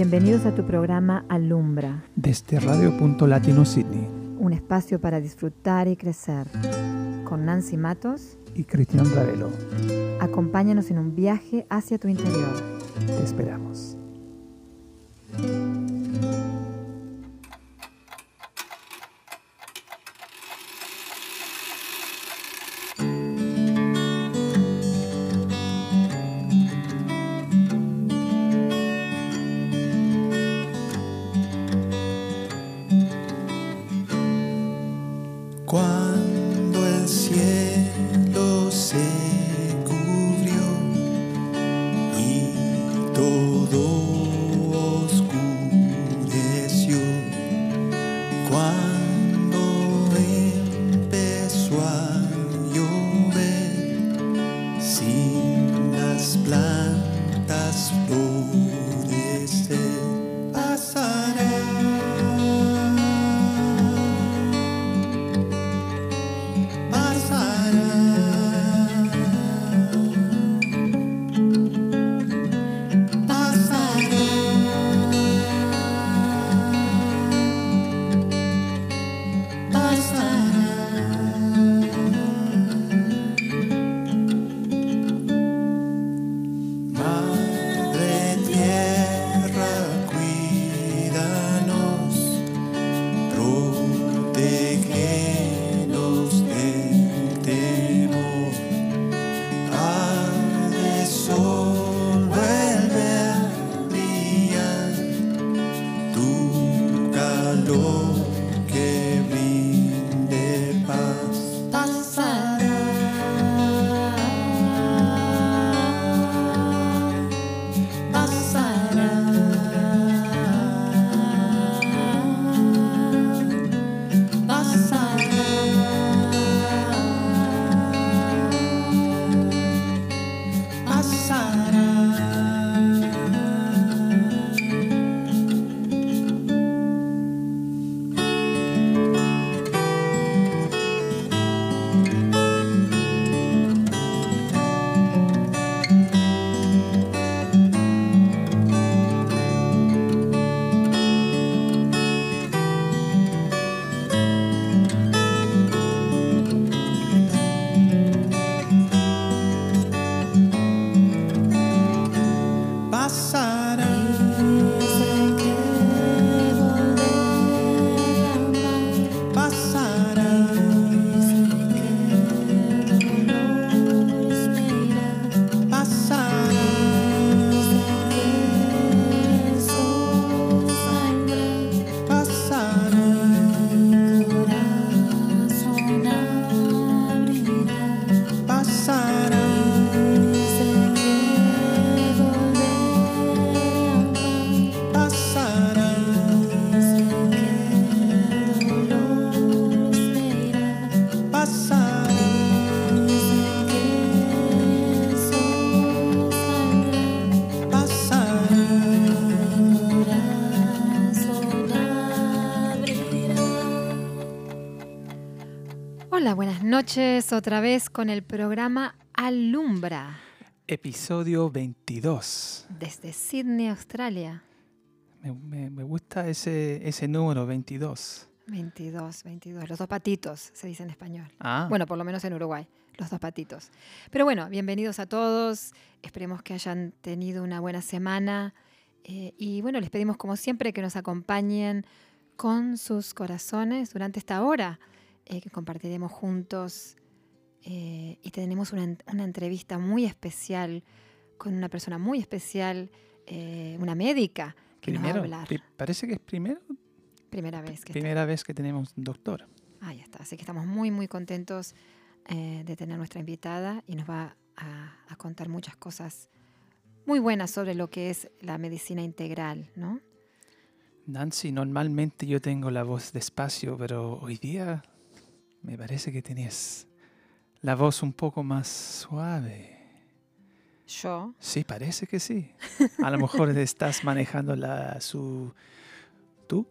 Bienvenidos a tu programa Alumbra. Desde Radio Punto Latino Sydney. Un espacio para disfrutar y crecer. Con Nancy Matos y Cristian Ravelo. Acompáñanos en un viaje hacia tu interior. Te esperamos. perdoa. Noches otra vez con el programa Alumbra. Episodio 22. Desde Sydney, Australia. Me, gusta ese, ese número, 22. 22, 22. Los dos patitos, se dice en español. Ah. Bueno, por lo menos en Uruguay, los dos patitos. Pero bueno, bienvenidos a todos. Esperemos que hayan tenido una buena semana. Eh, y bueno, les pedimos como siempre que nos acompañen con sus corazones durante esta hora eh, que compartiremos juntos eh, y tenemos una, entrevista muy especial con una persona muy especial, eh, una médica que nos va a hablar. Parece que es primero. Primera vez que Primera vez que tenemos un doctor. Ahí está. Así que estamos muy, muy contentos de tener nuestra invitada y nos va a, a, contar muchas cosas muy buenas sobre lo que es la medicina integral, ¿no? Nancy, normalmente yo tengo la voz despacio, pero hoy día me parece que tenías la voz un poco más suave. ¿Yo? Sí, parece que sí. A lo mejor estás manejando la, su, tú,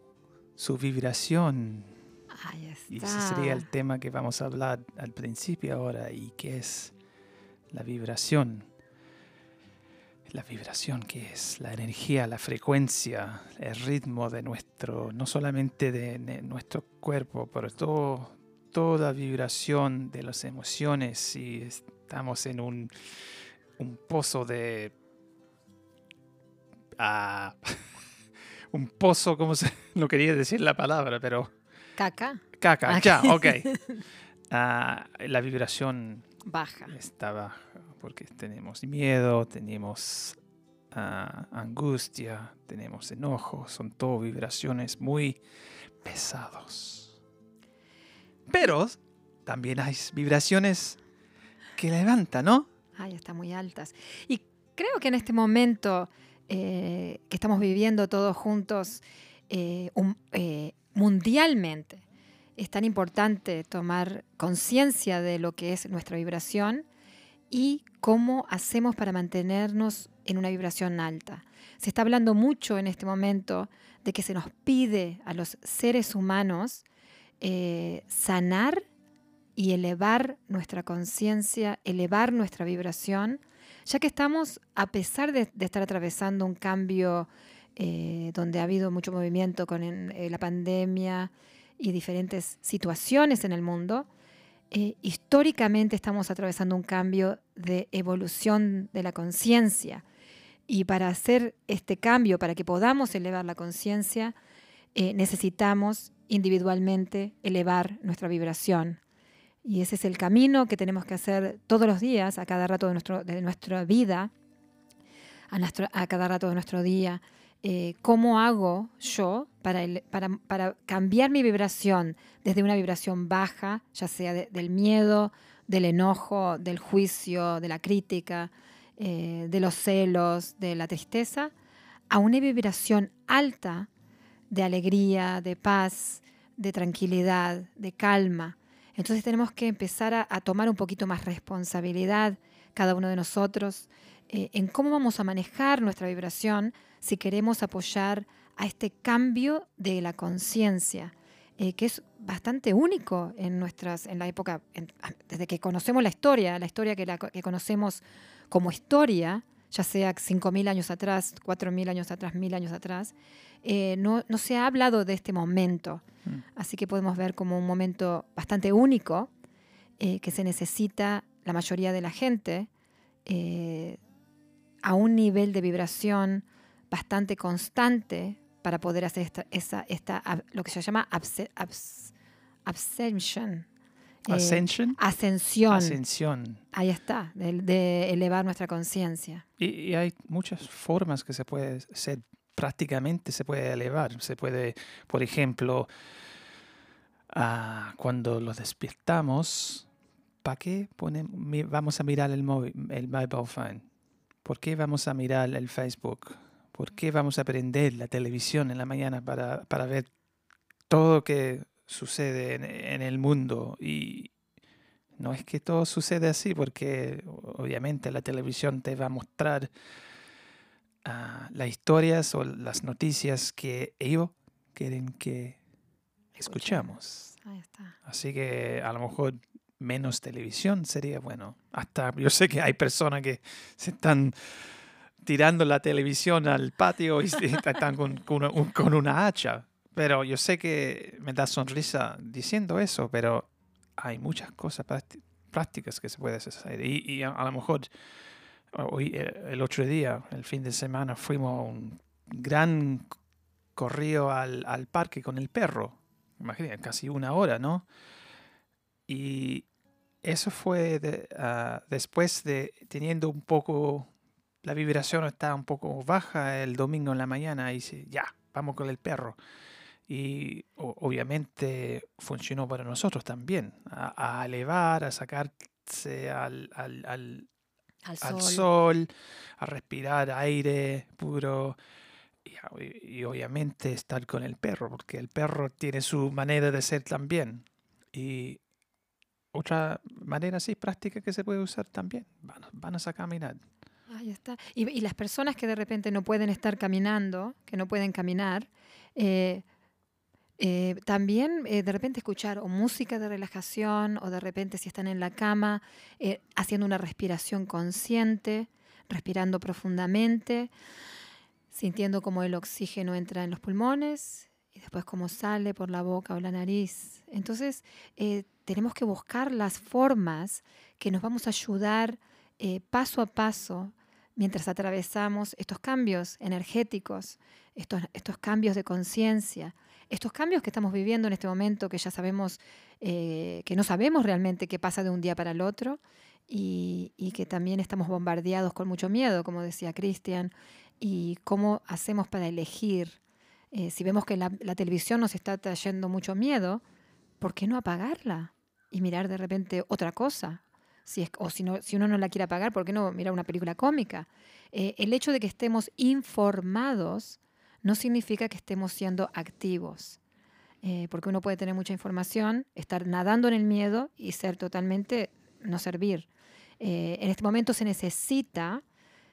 su vibración. Ahí está. Y ese sería el tema que vamos a hablar al principio ahora y que es la vibración. la vibración que es, la energía, la frecuencia, el ritmo de nuestro, no solamente de, nuestro cuerpo, pero todo, toda vibración de las emociones. Si estamos en un, un pozo de... Ah, un pozo, como se, no quería decir la palabra, pero... Caca. Caca, ah, ya, ok. Ah, la vibración baja. Está baja porque tenemos miedo, tenemos angustia, tenemos enojo, son todo vibraciones muy pesados. Pero también hay vibraciones que levantan, ¿no? Ay, están muy altas. Y creo que en este momento eh, que estamos viviendo todos juntos eh, eh, mundialmente, es tan importante tomar conciencia de lo que es nuestra vibración y cómo hacemos para mantenernos en una vibración alta. Se está hablando mucho en este momento de que se nos pide a los seres humanos eh, sanar y elevar nuestra conciencia, elevar nuestra vibración, ya que estamos, a pesar de, estar atravesando un cambio eh, donde ha habido mucho movimiento con eh, la pandemia, y diferentes situaciones en el mundo, históricamente estamos atravesando un cambio de evolución de la conciencia. Y para hacer este cambio, para que podamos elevar la conciencia, eh, necesitamos individualmente elevar nuestra vibración. Y ese es el camino que tenemos que hacer todos los días, a cada rato de, nuestro, de nuestra vida, a, cada rato de nuestro día, eh, cómo hago yo para, para, cambiar mi vibración desde una vibración baja, ya sea del miedo, del enojo, del juicio, de la crítica, eh, de los celos, de la tristeza, a una vibración alta de alegría, de paz, de tranquilidad, de calma. Entonces tenemos que empezar a, tomar un poquito más responsabilidad cada uno de nosotros eh, en cómo vamos a manejar nuestra vibración si queremos apoyar a este cambio de la conciencia, eh, que es bastante único en, nuestras, en la época, desde que conocemos la historia, la historia que, conocemos como historia, ya sea 5.000 años atrás, 4.000 años atrás, 1.000 años atrás, eh, no, no, se ha hablado de este momento. Mm. Así que podemos ver como un momento bastante único eh, que se necesita la mayoría de la gente a un nivel de vibración bastante constante para poder hacer esta, esa, esta lo que se llama ascension. Eh, Ascension. ascensión. Ascensión. Ahí está, de, elevar nuestra conciencia. Y, hay muchas formas que se puede prácticamente se puede elevar. Se puede, por ejemplo, ah, cuando lo despiertamos, ¿para qué vamos a mirar el, móvil, el mobile phone? ¿Por qué vamos a mirar el Facebook? ¿Por qué vamos a prender la televisión en la mañana para, ver todo lo que sucede en, el mundo? Y no es que todo sucede así, porque obviamente la televisión te va a mostrar ah, las historias o las noticias que ellos quieren que escuchamos. Así que a lo mejor menos televisión sería bueno. Hasta yo sé que hay personas que se están tirando la televisión al patio y están con, una hacha. Pero yo sé que me da sonrisa diciendo eso, pero hay muchas cosas prácticas que se pueden hacer. Y, a, lo mejor hoy, eh, el otro día, el fin de semana, fuimos a un gran corrido al, parque con el perro. Imagínate, casi una hora, ¿no? Y eso fue ah, después de teniendo un poco la vibración está un poco baja el domingo en la mañana y dice, ya, vamos con el perro. Y obviamente funcionó para nosotros también, a, elevar, a sacarse al, al, sol. a respirar aire puro y, obviamente estar con el perro, porque el perro tiene su manera de ser también. Y otra manera así práctica que se puede usar también, van, van a caminar. Ahí está. Y, las personas que de repente no pueden estar caminando, que no pueden caminar, eh, eh, también eh, de repente escuchar o música de relajación o de repente si están en la cama haciendo una respiración consciente, respirando profundamente, sintiendo cómo el oxígeno entra en los pulmones y después cómo sale por la boca o la nariz. Entonces, eh, tenemos que buscar las formas que nos vamos a ayudar eh, paso a paso mientras atravesamos estos cambios energéticos, estos, estos cambios de conciencia, estos cambios que estamos viviendo en este momento, que ya sabemos eh, que no sabemos realmente qué pasa de un día para el otro y, que también estamos bombardeados con mucho miedo, como decía Cristian, y cómo hacemos para elegir. Eh, si vemos que la, televisión nos está trayendo mucho miedo, ¿por qué no apagarla y mirar de repente otra cosa? Si es, o si, no, si uno no la quiere apagar, ¿por qué no mirar una película cómica? Eh, el hecho de que estemos informados no significa que estemos siendo activos, eh, porque uno puede tener mucha información, estar nadando en el miedo y ser totalmente no servir. Eh, en este momento se necesita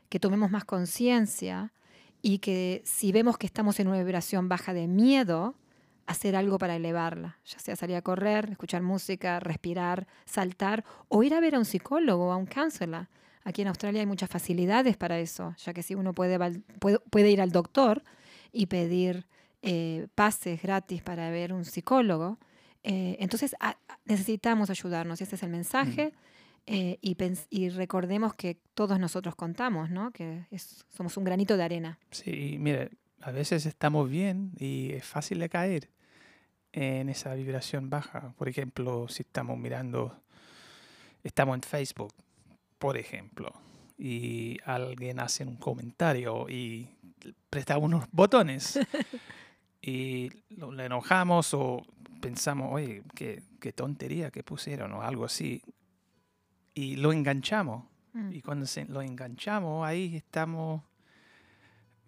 que tomemos más conciencia y que si vemos que estamos en una vibración baja de miedo, hacer algo para elevarla, ya sea salir a correr, escuchar música, respirar, saltar o ir a ver a un psicólogo o a un counselor. Aquí en Australia hay muchas facilidades para eso, ya que si uno puede, puede, ir al doctor y pedir eh, pases gratis para ver un psicólogo, eh, entonces necesitamos ayudarnos, ese es el mensaje. Mm. Eh, y, y, recordemos que todos nosotros contamos, ¿no? que somos un granito de arena. Sí, mire, a veces estamos bien y es fácil de caer en esa vibración baja. Por ejemplo, si estamos mirando, estamos en Facebook, por ejemplo, y alguien hace un comentario y presta unos botones y le enojamos o pensamos, oye, qué, qué tontería que pusieron o algo así. Y lo enganchamos. Mm. Y cuando se, lo enganchamos, ahí estamos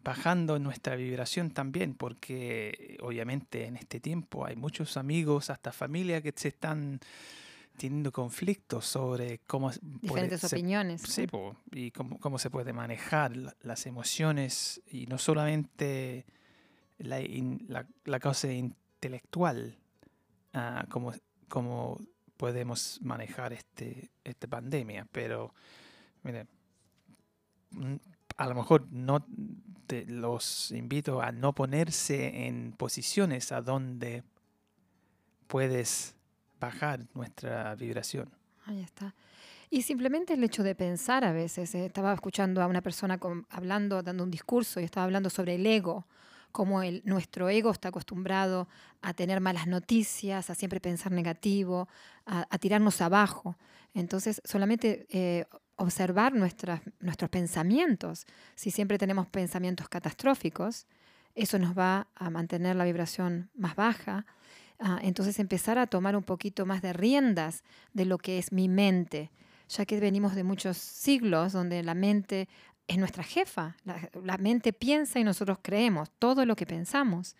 bajando nuestra vibración también, porque obviamente en este tiempo hay muchos amigos, hasta familia que se están teniendo conflictos sobre cómo... Diferentes opiniones. Sí, y cómo, cómo, se puede manejar las emociones y no solamente la, la, cosa intelectual, uh, como, como podemos manejar este, esta pandemia, pero mire, a lo mejor no te los invito a no ponerse en posiciones a donde puedes bajar nuestra vibración. Ahí está. Y simplemente el hecho de pensar a veces, eh, estaba escuchando a una persona hablando, dando un discurso y estaba hablando sobre el ego, cómo nuestro ego está acostumbrado a tener malas noticias, a siempre pensar negativo, a, tirarnos abajo. Entonces, solamente eh, observar nuestras, nuestros pensamientos. Si siempre tenemos pensamientos catastróficos, eso nos va a mantener la vibración más baja. Ah, entonces empezar a tomar un poquito más de riendas de lo que es mi mente, ya que venimos de muchos siglos donde la mente es nuestra jefa. La, mente piensa y nosotros creemos todo lo que pensamos.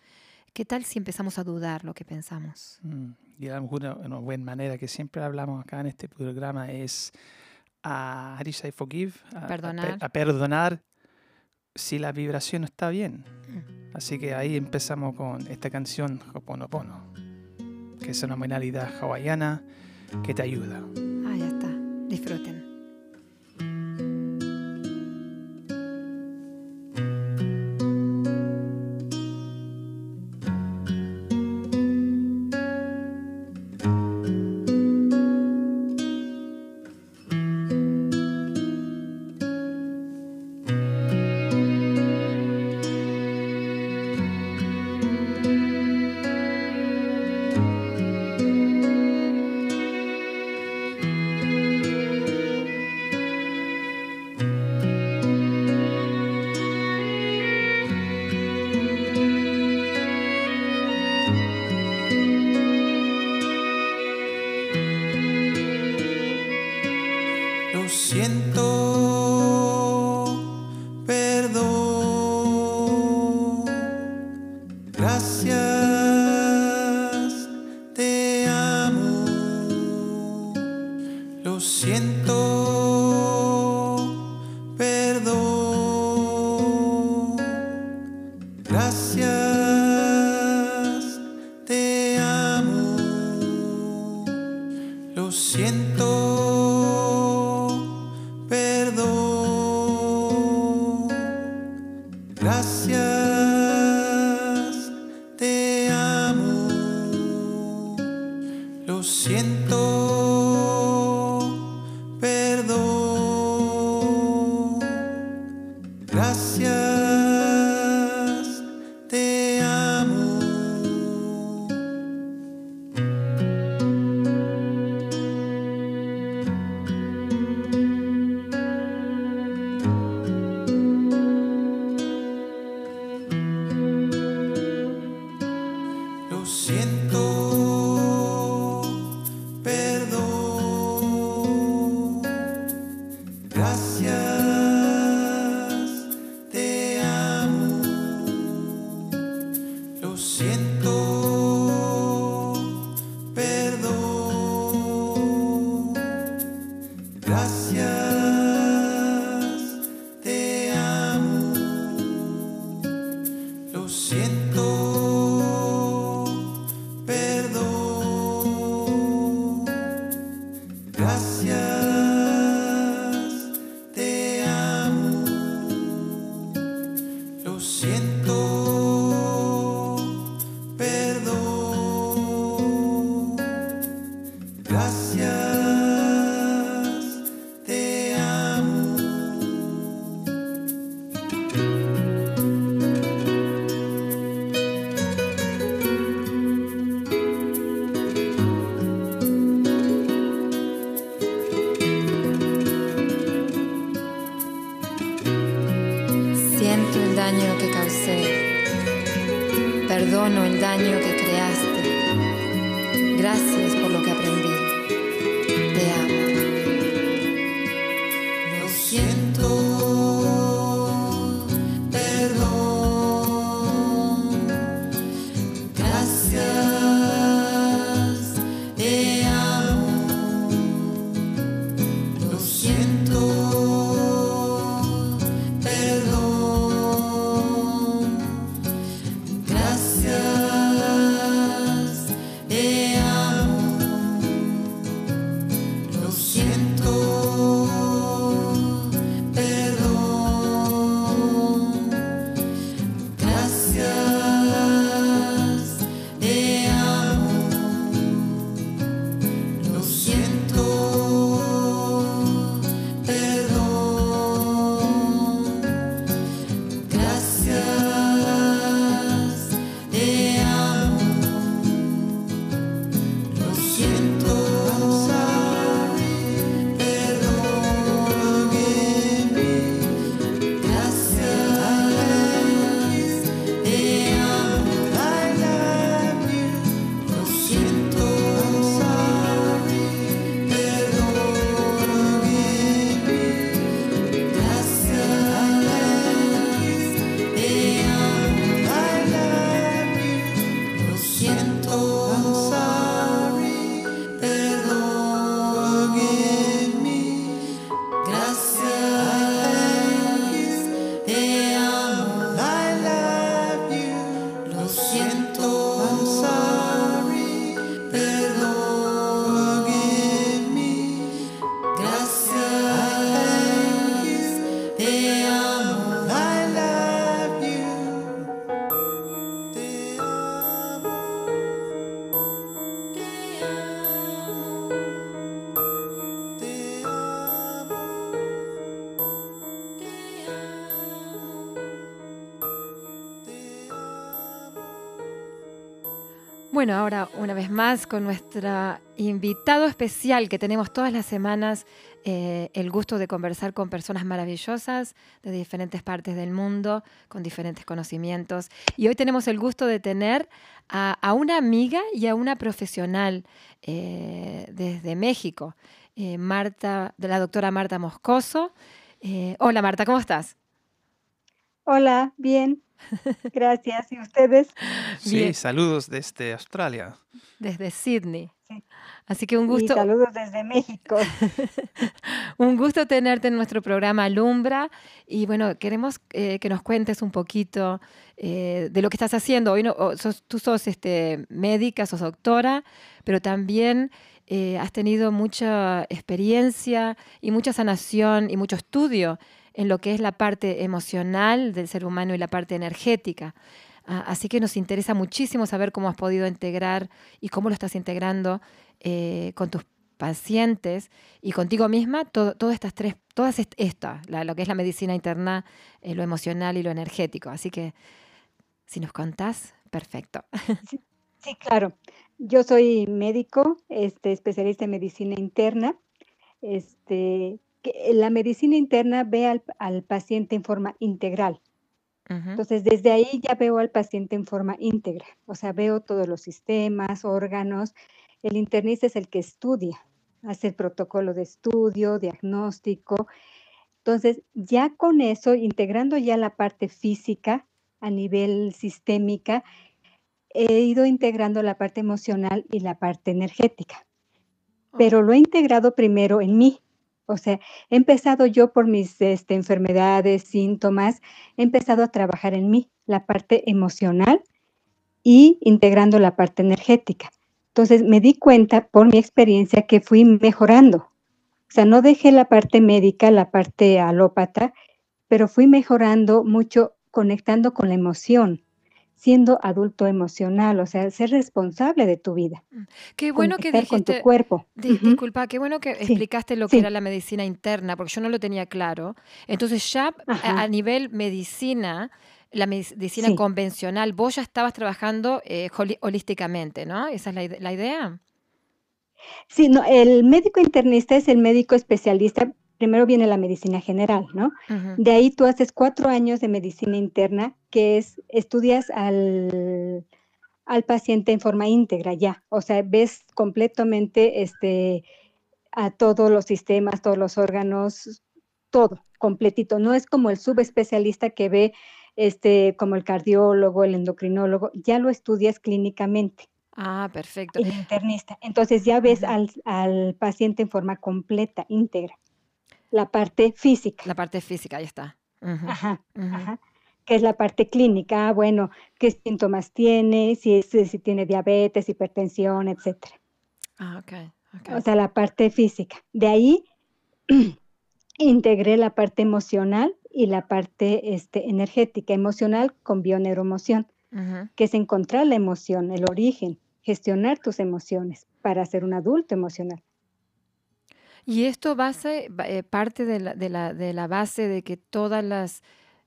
¿Qué tal si empezamos a dudar lo que pensamos? Mm, y a lo mejor una buena manera que siempre hablamos acá en este programa es a, how do you say forgive? A, perdonar. A, perdonar si la vibración está bien. Mm. Así que ahí empezamos con esta canción Hoponopono, que es una hawaiana que te ayuda. perdono el daño que creaste. Gracias por lo que aprendí. Bueno, ahora una vez más con nuestro invitado especial que tenemos todas las semanas eh, el gusto de conversar con personas maravillosas de diferentes partes del mundo, con diferentes conocimientos. Y hoy tenemos el gusto de tener a, una amiga y a una profesional eh, desde México, eh, Marta, de la doctora Marta Moscoso. hola Marta, ¿cómo estás? Hola, bien. Gracias. ¿Y ustedes? Sí, saludos desde Australia. Desde Sydney. Así que un gusto. saludos desde México. un gusto tenerte en nuestro programa Alumbra. Y bueno, queremos eh, que nos cuentes un poquito eh, de lo que estás haciendo. Hoy no, tú sos este, médica, sos doctora, pero también eh, has tenido mucha experiencia y mucha sanación y mucho estudio en lo que es la parte emocional del ser humano y la parte energética. Ah, así que nos interesa muchísimo saber cómo has podido integrar y cómo lo estás integrando eh, con tus pacientes y contigo misma todas estas tres, todas estas, lo que es la medicina interna, eh, lo emocional y lo energético. Así que si nos contás, perfecto. Sí, claro. Yo soy médico, este, especialista en medicina interna. Este, que la medicina interna ve al, paciente en forma integral. Entonces, desde ahí ya veo al paciente en forma íntegra, o sea, veo todos los sistemas, órganos. El internista es el que estudia, hace el protocolo de estudio, diagnóstico, Entonces, ya con eso, integrando ya la parte física a nivel sistémica, he ido integrando la parte emocional y la parte energética. Pero lo he integrado primero en mí. O sea, he empezado yo por mis este, enfermedades, síntomas, he empezado a trabajar en mí, la parte emocional y integrando la parte energética. Entonces me di cuenta por mi experiencia que fui mejorando. O sea, no dejé la parte médica, la parte alópata, pero fui mejorando mucho conectando con la emoción, siendo adulto emocional, o sea, ser responsable de tu vida. Mm, qué bueno que dijiste, con tu cuerpo. Disculpa, qué bueno que explicaste lo que era la medicina interna, porque yo no lo tenía claro. Entonces ya a, nivel medicina, la medicina convencional, vos ya estabas trabajando eh, holísticamente, ¿no? ¿Esa es la, idea? Sí, no, el médico internista es el médico especialista. Primero viene la medicina general, ¿no? De ahí tú haces cuatro años de medicina interna, que es estudias al, al paciente en forma íntegra ya. O sea, ves completamente este, a todos los sistemas, todos los órganos, todo completito. No es como el subespecialista que ve este, como el cardiólogo, el endocrinólogo, ya lo estudias clínicamente. Ah, perfecto. El internista. Entonces ya ves al, paciente en forma completa, íntegra. La parte física. La parte física, ahí está. ajá, ajá. Que es la parte clínica. Ah, bueno, qué síntomas tiene, si, si tiene diabetes, hipertensión, etcétera. Ah, ok. O sea, la parte física. De ahí integré la parte emocional y la parte este, energética, emocional con bioneuromoción, que es encontrar la emoción, el origen, gestionar tus emociones para ser un adulto emocional. Y esto base, eh, parte de la, de, la, de la, base de que todas las,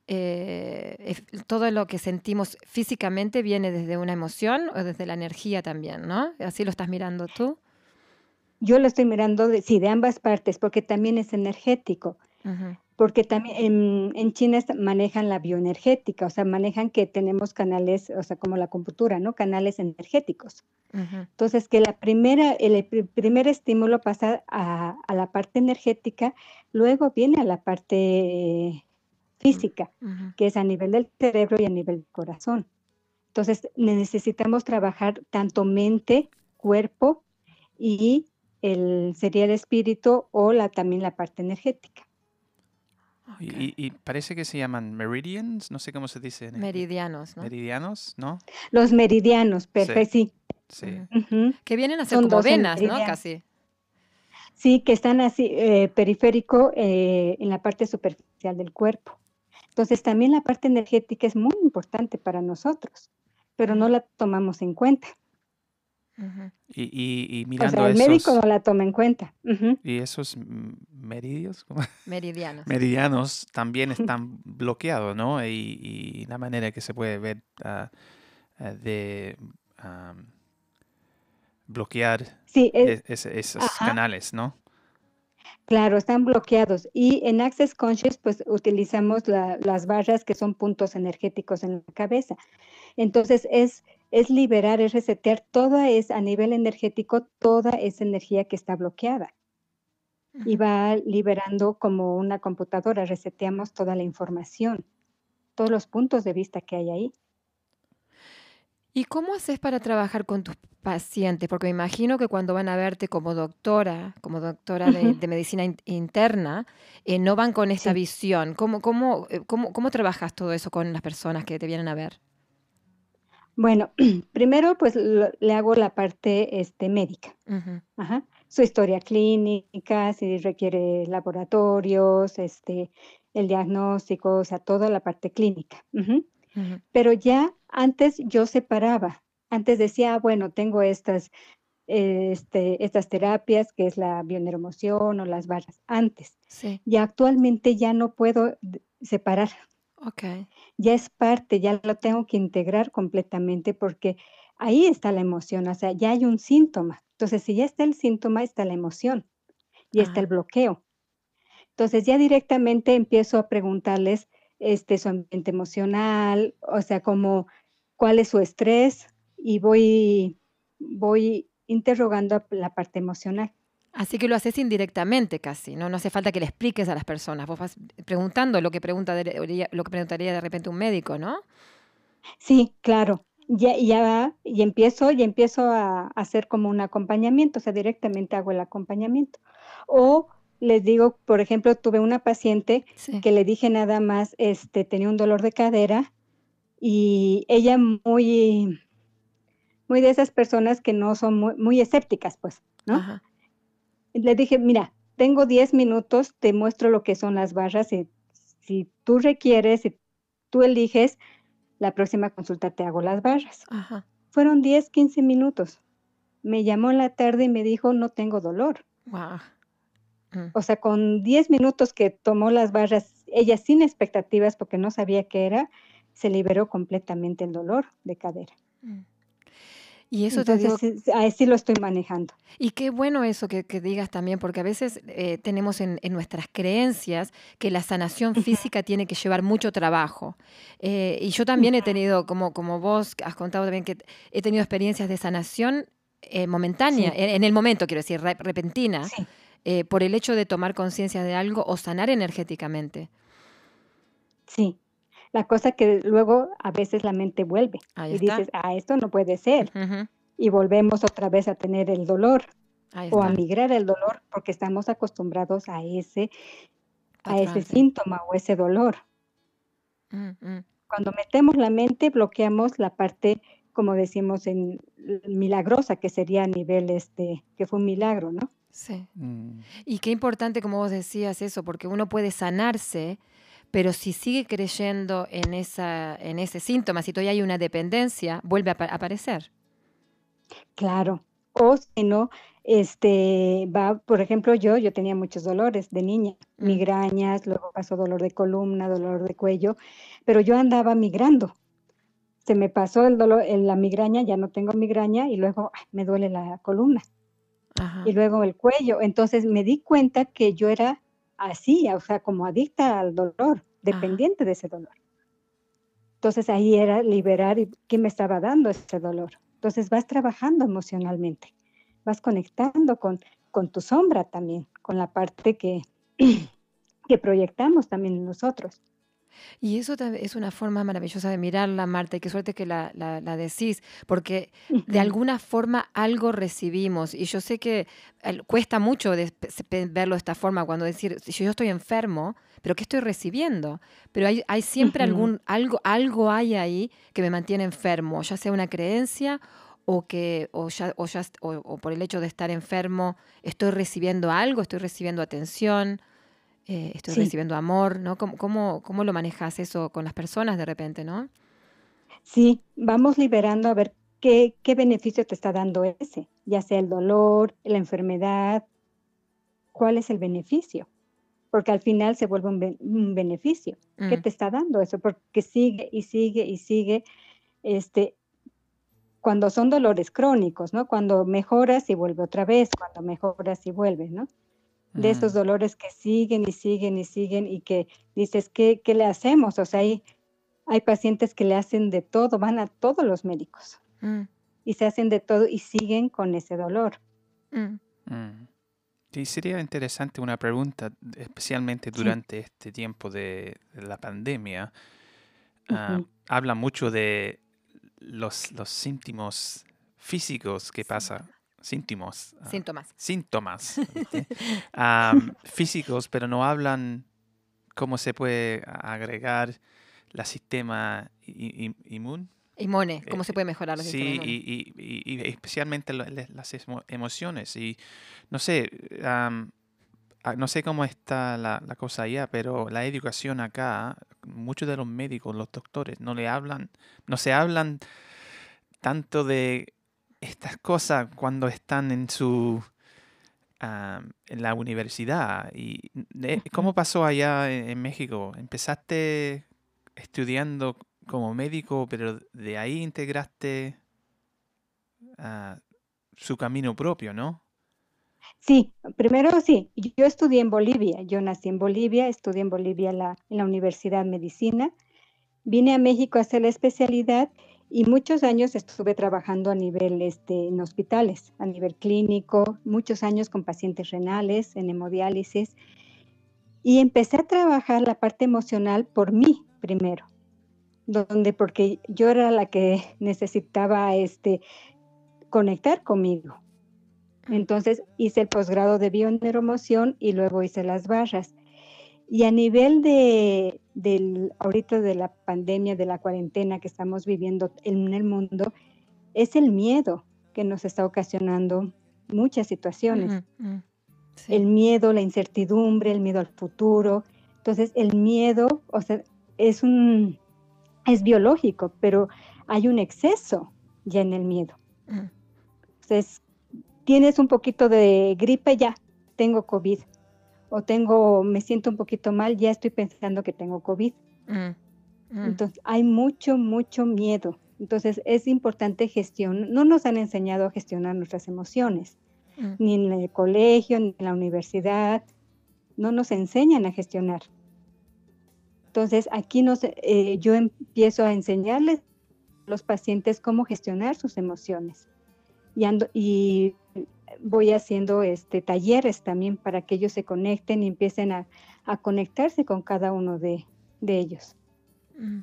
eh, todo lo que sentimos físicamente viene desde una emoción o desde la energía también, ¿no? Así lo estás mirando tú. Yo lo estoy mirando, de, sí, de ambas partes, porque también es energético porque también en, China manejan la bioenergética, o sea, manejan que tenemos canales, o sea, como la computadora, ¿no? Canales energéticos. Entonces, que la primera, el, primer estímulo pasa a, la parte energética, luego viene a la parte física, que es a nivel del cerebro y a nivel del corazón. Entonces, necesitamos trabajar tanto mente, cuerpo y el, sería el espíritu o la, también la parte energética. Y, parece que se llaman meridians, no sé cómo se dice. Meridianos, ¿no? Meridianos, ¿no? Los meridianos, perfecto, sí. sí. Que vienen a ser como venas, ¿no? Casi. Sí, que están así, eh, periférico eh, en la parte superficial del cuerpo. Entonces también la parte energética es muy importante para nosotros, pero no la tomamos en cuenta y, o sea, el médico no la toma en cuenta. Y esos meridios, meridianos. meridianos también están bloqueados, ¿no? Y, la manera que se puede ver ah, ah, de bloquear e, esos canales, ¿no? Claro, están bloqueados. Y en Access Conscious, pues utilizamos las barras que son puntos energéticos en la cabeza. Entonces, es es liberar, es resetear toda esa, a nivel energético, toda esa energía que está bloqueada. Y va liberando como una computadora, reseteamos toda la información, todos los puntos de vista que hay ahí. ¿Y cómo haces para trabajar con tus pacientes? Porque me imagino que cuando van a verte como doctora, como doctora de, medicina interna, eh, no van con esta visión. ¿Cómo, cómo, eh, cómo, ¿Cómo trabajas todo eso con las personas que te vienen a ver? Bueno, primero pues le hago la parte este, médica, su historia clínica, si requiere laboratorios, este, el diagnóstico, o sea, toda la parte clínica. Pero ya antes yo separaba, antes decía, ah, bueno, tengo estas, este, estas terapias, que es la bioneuromoción o las barras, antes. Y actualmente ya no puedo separar. Okay ya es parte, ya lo tengo que integrar completamente porque ahí está la emoción, o sea, ya hay un síntoma. Entonces, si ya está el síntoma, está la emoción y está el bloqueo. Entonces, ya directamente empiezo a preguntarles este, su ambiente emocional, o sea, como cuál es su estrés y voy, voy interrogando la parte emocional. Así que lo haces indirectamente casi, ¿no? No hace falta que le expliques a las personas. Vos vas preguntando lo que, pregunta lo que preguntaría de repente un médico, ¿no? Sí, claro. Ya, ya, y empiezo, y empiezo a, hacer como un acompañamiento, o sea, directamente hago el acompañamiento. O les digo, por ejemplo, tuve una paciente que le dije nada más, este, tenía un dolor de cadera y ella muy, muy de esas personas que no son muy, escépticas, pues, ¿no? Le dije, mira, tengo 10 minutos, te muestro lo que son las barras y si tú requieres, si tú eliges, la próxima consulta te hago las barras. Fueron 10, 15 minutos. Me llamó en la tarde y me dijo, no tengo dolor. Mm. O sea, con 10 minutos que tomó las barras, ella sin expectativas porque no sabía qué era, se liberó completamente el dolor de cadera. Mm. Y eso te digo, así lo estoy manejando. Y qué bueno eso que, digas también, porque a veces eh, tenemos en, nuestras creencias que la sanación física tiene que llevar mucho trabajo. Eh, y yo también he tenido, como, como vos has contado también, que he tenido experiencias de sanación eh, momentánea, en, el momento, quiero decir, repentina, por el hecho de tomar conciencia de algo o sanar energéticamente. Sí, la cosa que luego a veces la mente vuelve y dices, ah, esto no puede ser. Y volvemos otra vez a tener el dolor o a migrar el dolor porque estamos acostumbrados a ese, a ese síntoma o ese dolor. Mm, mm. Cuando metemos la mente, bloqueamos la parte, como decimos, en milagrosa, que sería a nivel este, que fue un milagro, ¿no? Sí. Mm. Y qué importante, como vos decías, eso, porque uno puede sanarse pero si sigue creyendo en, esa, en ese síntoma, si todavía hay una dependencia, vuelve a aparecer. Claro. O si no, este, va, por ejemplo, yo, yo tenía muchos dolores de niña, mm. migrañas, luego pasó dolor de columna, dolor de cuello, pero yo andaba migrando. Se me pasó el dolor, la migraña, ya no tengo migraña y luego me duele la columna. Y luego el cuello. Entonces me di cuenta que yo era así, o sea, como adicta al dolor, dependiente de ese dolor. Entonces ahí era liberar y qué me estaba dando ese dolor. Entonces vas trabajando emocionalmente, vas conectando con, con tu sombra también, con la parte que, que proyectamos también en nosotros. Y eso es una forma maravillosa de mirarla, Marta, y qué suerte que la, la, decís, porque de alguna forma algo recibimos. Y yo sé que cuesta mucho verlo de esta forma, cuando decir, si yo estoy enfermo, pero ¿qué estoy recibiendo? Pero hay, hay siempre algún, algo, algo hay ahí que me mantiene enfermo, ya sea una creencia o que o ya, o, ya, o por el hecho de estar enfermo estoy recibiendo algo, estoy recibiendo atención eh, estoy recibiendo amor, ¿no? ¿Cómo, ¿Cómo, lo manejas eso con las personas de repente, no? Sí, vamos liberando a ver qué, qué beneficio te está dando ese, ya sea el dolor, la enfermedad, cuál es el beneficio, porque al final se vuelve un, beneficio. ¿Qué mm. te está dando eso? Porque sigue y sigue y sigue, este, cuando son dolores crónicos, ¿no? Cuando mejoras y vuelve otra vez, cuando mejoras y vuelve, ¿no? De estos dolores que siguen y siguen y siguen y que dices, ¿qué, qué le hacemos? O sea, hay, hay pacientes que le hacen de todo, van a todos los médicos mm. y se hacen de todo y siguen con ese dolor. Mm. Mm. Sí, sería interesante una pregunta, especialmente durante este tiempo de, la pandemia. Ah, habla mucho de los, los síntomas físicos que pasa síntomas. Ah, síntomas. Síntomas físicos, pero no hablan cómo se puede agregar la sistema inmune. Inmune, cómo se puede mejorar los Sí, y, y, especialmente las emociones. Y no sé, ah, no sé cómo está la, la, cosa allá, pero la educación acá, muchos de los médicos, los doctores, no le hablan, no se hablan tanto de estas cosas cuando están en su en la universidad. ¿Y cómo pasó allá en, México? ¿Empezaste estudiando como médico, pero de ahí integraste su camino propio, ¿no? Sí, primero sí, yo estudié en Bolivia, yo nací en Bolivia, estudié en Bolivia la, en la Universidad de Medicina, vine a México a hacer la especialidad Y muchos años estuve trabajando a nivel este, en hospitales, a nivel clínico, muchos años con pacientes renales, en hemodiálisis. Y empecé a trabajar la parte emocional por mí primero, donde porque yo era la que necesitaba este, conectar conmigo. Entonces hice el posgrado de bioneuromoción y luego hice las barras. Y a nivel de, del, ahorita de la pandemia, de la cuarentena que estamos viviendo en el mundo, es el miedo que nos está ocasionando muchas situaciones. El miedo, la incertidumbre, el miedo al futuro. Entonces, el miedo, o sea, es un, es biológico, pero hay un exceso ya en el miedo. Entonces, tienes un poquito de gripe, ya, tengo COVID o tengo, me siento un poquito mal, ya estoy pensando que tengo COVID. Mm, mm. Entonces, hay mucho, mucho miedo. Entonces, es importante gestionar. No nos han enseñado a gestionar nuestras emociones, mm. ni en el colegio, ni en la universidad. No nos enseñan a gestionar. Entonces, aquí nos, eh, yo empiezo a enseñarles a los pacientes cómo gestionar sus emociones. Y, ando, y voy haciendo este, talleres también para que ellos se conecten y empiecen a, conectarse con cada uno de, ellos. Mm.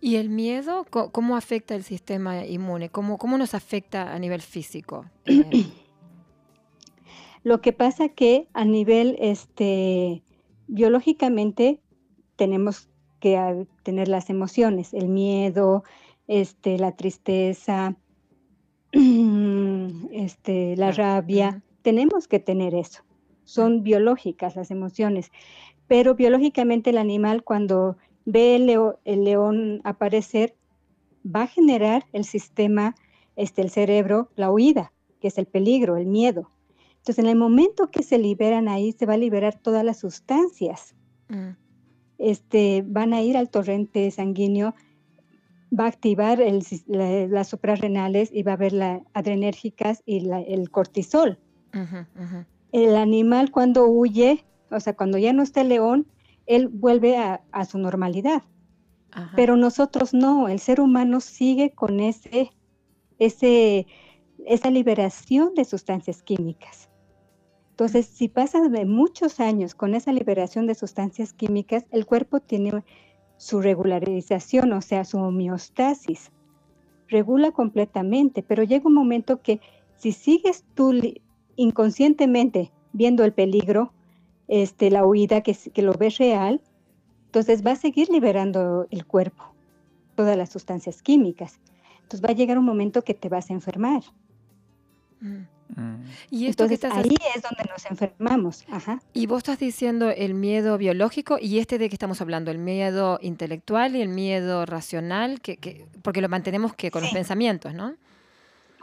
¿Y el miedo cómo afecta el sistema inmune? ¿Cómo, cómo nos afecta a nivel físico? Eh, Lo que pasa que a nivel este, biológicamente tenemos que tener las emociones, el miedo, este, la tristeza, este, la rabia, tenemos que tener eso. Son biológicas las emociones, pero biológicamente el animal cuando ve el, león aparecer va a generar el sistema, este, el cerebro, la huida, que es el peligro, el miedo. Entonces, en el momento que se liberan ahí, se va a liberar todas las sustancias. Mm. Este, van a ir al torrente sanguíneo va a activar las suprarrenales y va a haber las adrenérgicas y el cortisol. El animal cuando huye, o sea, cuando ya no está el león, él vuelve a, su normalidad. Pero nosotros no, el ser humano sigue con ese, ese, esa liberación de sustancias químicas. Entonces, si pasas de muchos años con esa liberación de sustancias químicas, el cuerpo tiene su regularización, o sea, su homeostasis. Regula completamente, pero llega un momento que si sigues tú inconscientemente viendo el peligro, este, la huida, que, lo ves real, entonces va a seguir liberando el cuerpo todas las sustancias químicas. Entonces va a llegar un momento que te vas a enfermar. Mm. Y esto Entonces, ahí es donde nos enfermamos. Y vos estás diciendo el miedo biológico y este de que estamos hablando, el miedo intelectual y el miedo racional, que, porque lo mantenemos que con los pensamientos, ¿no?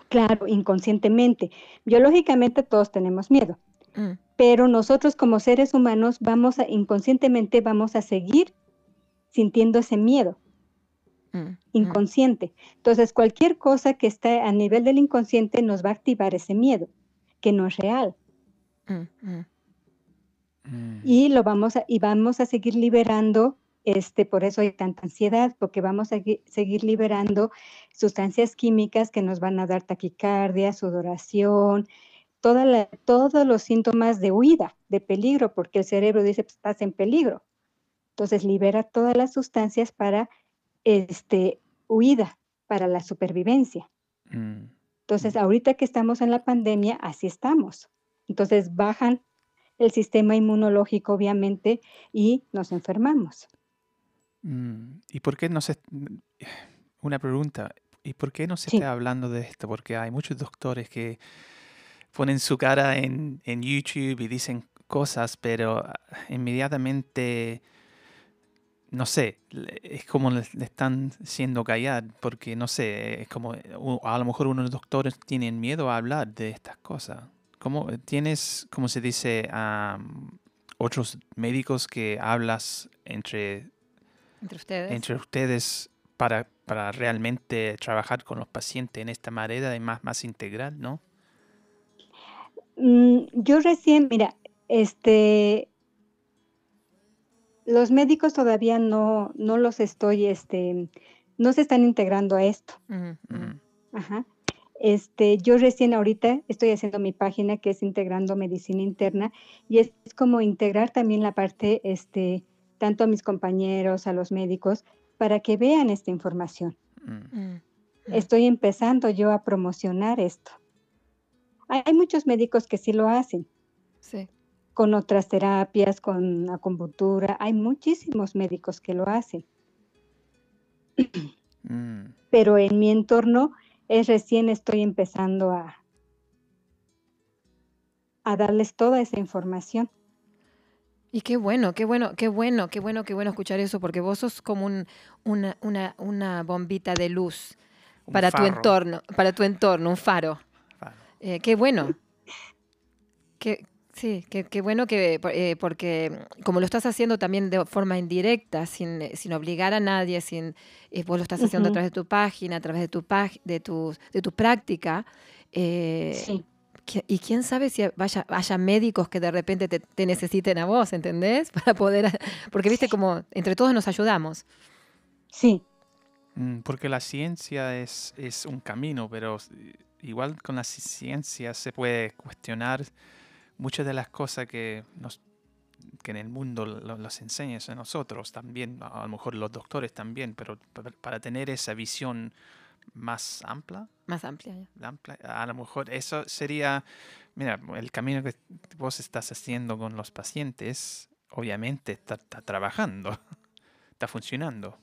Claro, inconscientemente. Biológicamente todos tenemos miedo, mm. pero nosotros como seres humanos vamos a, inconscientemente vamos a seguir sintiendo ese miedo. Mm, mm. inconsciente. Entonces, cualquier cosa que esté a nivel del inconsciente nos va a activar ese miedo, que no es real. Mm, y lo vamos a, y vamos a seguir liberando, este, por eso hay tanta ansiedad, porque vamos a seguir liberando sustancias químicas que nos van a dar taquicardia, sudoración, toda todos los síntomas de huida, de peligro, porque el cerebro dice, pues, estás en peligro. Entonces libera todas las sustancias para este, huida para la supervivencia. Mm, Entonces, mm. ahorita que estamos en la pandemia, así estamos. Entonces, bajan el sistema inmunológico, obviamente, y nos enfermamos. Mm, ¿Y por qué no se... Una pregunta, ¿y por qué no se está hablando de esto? Porque hay muchos doctores que ponen su cara en, en YouTube y dicen cosas, pero ah, inmediatamente no sé, es como le, están siendo callar, porque no sé, es como a lo mejor unos doctores tienen miedo a hablar de estas cosas. ¿Cómo tienes, como se dice, a otros médicos que hablas entre, entre ustedes, para, para realmente trabajar con los pacientes en esta manera de más, más integral, ¿no? Mm, yo recién, mira, este, los médicos todavía no, no los estoy este, no se están integrando a esto. Mm. Ajá. Este, yo recién ahorita estoy haciendo mi página que es integrando medicina interna y es, es como integrar también la parte, este, tanto a mis compañeros, a los médicos, para que vean esta información. Mm. Mm. Estoy empezando yo a promocionar esto. Hay hay muchos médicos que sí lo hacen, Sí. Con otras terapias, con acupuntura. Hay muchísimos médicos que lo hacen, Mm. pero en mi entorno es recién estoy empezando a, a darles toda esa información. Y qué bueno, qué bueno, qué bueno, qué bueno, qué bueno escuchar eso, porque vos sos como un- una, una, una bombita de luz Un para tu entorno, para tu entorno, un faro. Faro. Eh, qué bueno. Qué, sí, qué, qué bueno que, eh, porque como lo estás haciendo también de forma indirecta, sin, eh, sin obligar a nadie, sin, eh, vos lo estás haciendo a Ujú. través de tu página, a través de tu, de tu, de tu práctica. eh, Sí, y quién sabe si vaya, haya médicos que de repente te, te necesiten a vos, ¿entendés? Para poder, porque viste como entre todos nos ayudamos. sí, Mm, Porque la ciencia es, es un camino, pero igual con la ci- ciencia se puede cuestionar muchas de las cosas que, nos, que en el mundo lo- los enseñan a nosotros también, a lo mejor los doctores también, pero pa- para tener esa visión más amplia, Más amplia. ya. amplia, a lo mejor eso sería, mira, el camino que vos estás haciendo con los pacientes, obviamente está, está trabajando, está funcionando.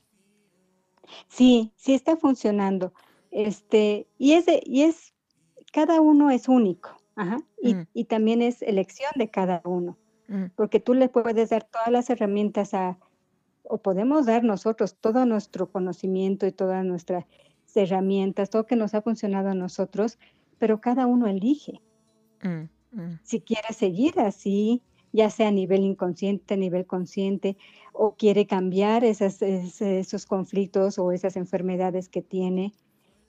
sí, sí está funcionando. Este, y es, de- y es, cada uno es único, ajá, y, Mm. y también es elección de cada uno, Mm, porque tú le puedes dar todas las herramientas a, o podemos dar nosotros todo nuestro conocimiento y todas nuestras herramientas, todo que nos ha funcionado a nosotros, pero cada uno elige. Mm, si quiere seguir así, ya sea a nivel inconsciente, a nivel consciente, o quiere cambiar esas, es- esos conflictos o esas enfermedades que tiene,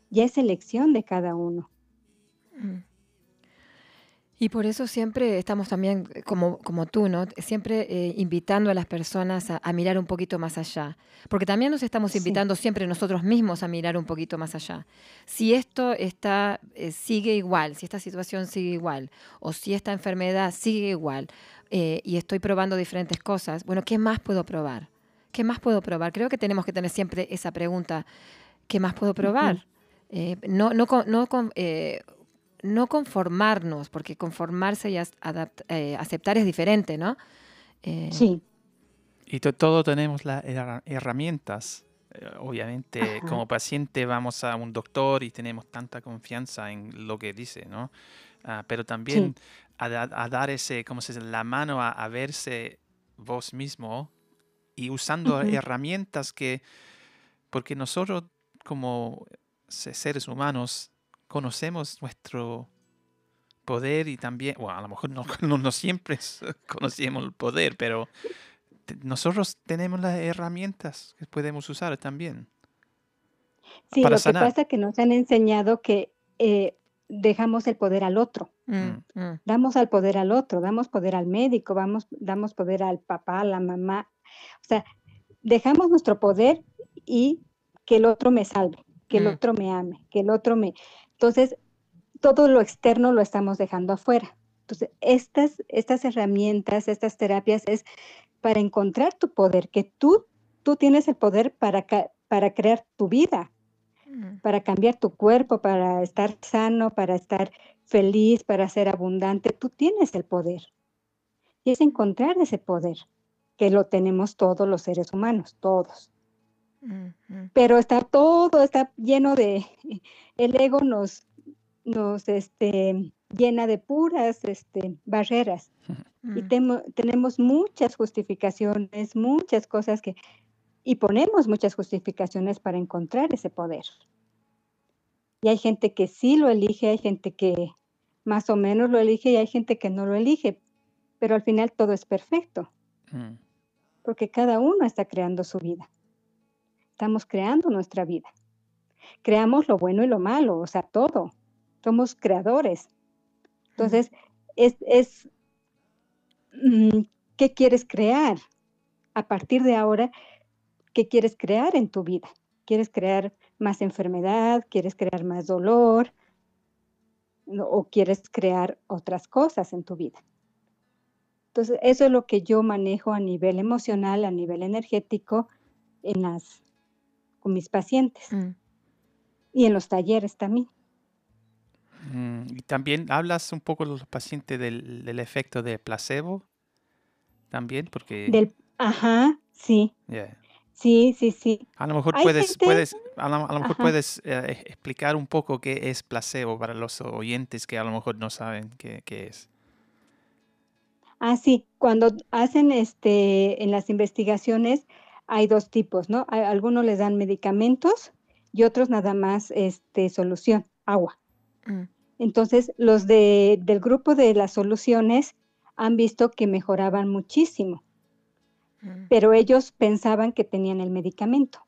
ya es elección de cada uno. Y por eso siempre estamos también, eh, como, como tú, ¿no? Siempre eh, invitando a las personas a, a mirar un poquito más allá. Porque también nos estamos Sí. invitando siempre nosotros mismos a mirar un poquito más allá. Si esto está, eh, sigue igual, si esta situación sigue igual, o si esta enfermedad sigue igual, eh, y estoy probando diferentes cosas, bueno, ¿qué más puedo probar? ¿Qué más puedo probar? Creo que tenemos que tener siempre esa pregunta, ¿qué más puedo probar? Eh, no, no, con- no, con- eh, no conformarnos, porque conformarse y eh, aceptar es diferente, ¿no? Eh, Sí, Y to- todos tenemos las herra- herramientas. Eh, Obviamente, Ajá. como paciente vamos a un doctor y tenemos tanta confianza en lo que dice, ¿no? Ah, pero también a, da- a dar ese, ¿cómo se dice? La mano a, a verse vos mismo y usando herramientas que, porque nosotros como se- seres humanos conocemos nuestro poder y también, bueno, a lo mejor no, no, no siempre conocemos el poder, pero nosotros tenemos las herramientas que podemos usar también. sí, para lo que sanar. pasa es que nos han enseñado que eh, dejamos el poder al otro. mm, mm, damos al poder al otro, damos poder al médico, vamos, damos poder al papá, a la mamá. O sea, dejamos nuestro poder y que el otro me salve, que el Mm. otro me ame, que el otro me... Entonces, todo lo externo lo estamos dejando afuera. Entonces, estas, estas herramientas, estas terapias es para encontrar tu poder, que tú, tú tienes el poder para, para crear tu vida, mm, para cambiar tu cuerpo, para estar sano, para estar feliz, para ser abundante. Tú tienes el poder. Y es encontrar ese poder, que lo tenemos todos los seres humanos, todos. Pero está todo, está lleno de, el ego nos, nos este, llena de puras este, barreras. Y temo- tenemos muchas justificaciones, muchas cosas que, y ponemos muchas justificaciones para encontrar ese poder. Y hay gente que sí lo elige, hay gente que más o menos lo elige y hay gente que no lo elige, pero al final todo es perfecto, Mm. porque cada uno está creando su vida. Estamos creando nuestra vida. Creamos lo bueno y lo malo, o sea, todo. Somos creadores. Entonces, es, es mm, ¿qué quieres crear? A partir de ahora, ¿qué quieres crear en tu vida? quieres crear más enfermedad, quieres crear más dolor o quieres crear otras cosas en tu vida. Entonces, eso es lo que yo manejo a nivel emocional, a nivel energético, en las, con mis pacientes Mm. y en los talleres también. Mm, Y también hablas un poco los pacientes del, del efecto de placebo, también, porque Del, ajá, sí, yeah. sí, sí, sí. A lo mejor Hay puedes, gente, puedes, a lo, a lo mejor puedes eh, explicar un poco qué es placebo para los oyentes que a lo mejor no saben qué, qué es. Ah, sí, cuando hacen este en las investigaciones hay dos tipos, ¿no? A algunos les dan medicamentos y otros nada más este solución, agua. Mm. Entonces, los de del grupo de las soluciones han visto que mejoraban muchísimo, Mm. pero ellos pensaban que tenían el medicamento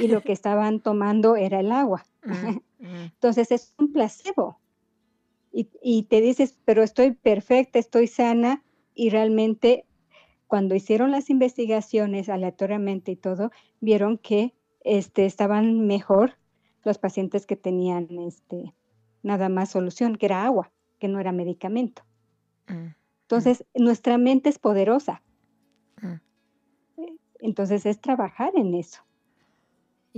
y lo que estaban tomando era el agua. Mm, Entonces, es un placebo. Y, y te dices, pero estoy perfecta, estoy sana, y realmente cuando hicieron las investigaciones aleatoriamente y todo, vieron que este, estaban mejor los pacientes que tenían este, nada más solución, que era agua, que no era medicamento. mm, Entonces, nuestra mente es poderosa. mm. Entonces, es trabajar en eso.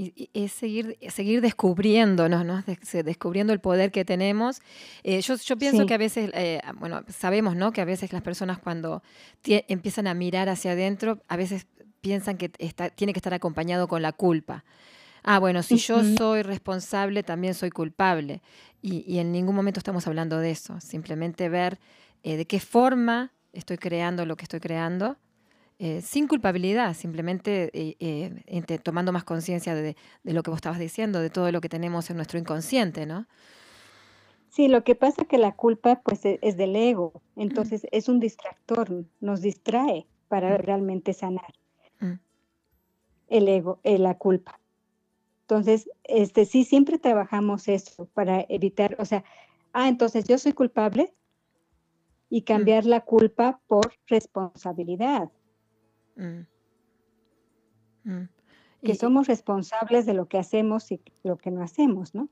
Y, y es seguir, seguir descubriéndonos, ¿no? Descubriendo el poder que tenemos. Eh, yo, yo pienso Sí. que a veces, eh, bueno, sabemos, ¿no? Que a veces las personas cuando empiezan a mirar hacia adentro, a veces piensan que está, tiene que estar acompañado con la culpa. Ah, bueno, si yo soy responsable, también soy culpable. Y, y en ningún momento estamos hablando de eso. Simplemente ver eh, de qué forma estoy creando lo que estoy creando eh, sin culpabilidad, simplemente eh, eh, tomando más conciencia de, de lo que vos estabas diciendo, de todo lo que tenemos en nuestro inconsciente, ¿no? Sí, lo que pasa que la culpa pues e- es del ego, entonces es un distractor, nos distrae para Mm, realmente sanar mm, el ego, eh, la culpa. Entonces, este sí, siempre trabajamos eso para evitar, o sea, ah, entonces yo soy culpable y mm, cambiar la culpa por responsabilidad, mm, mm. que Y, somos responsables de lo que hacemos y lo que no hacemos, ¿no?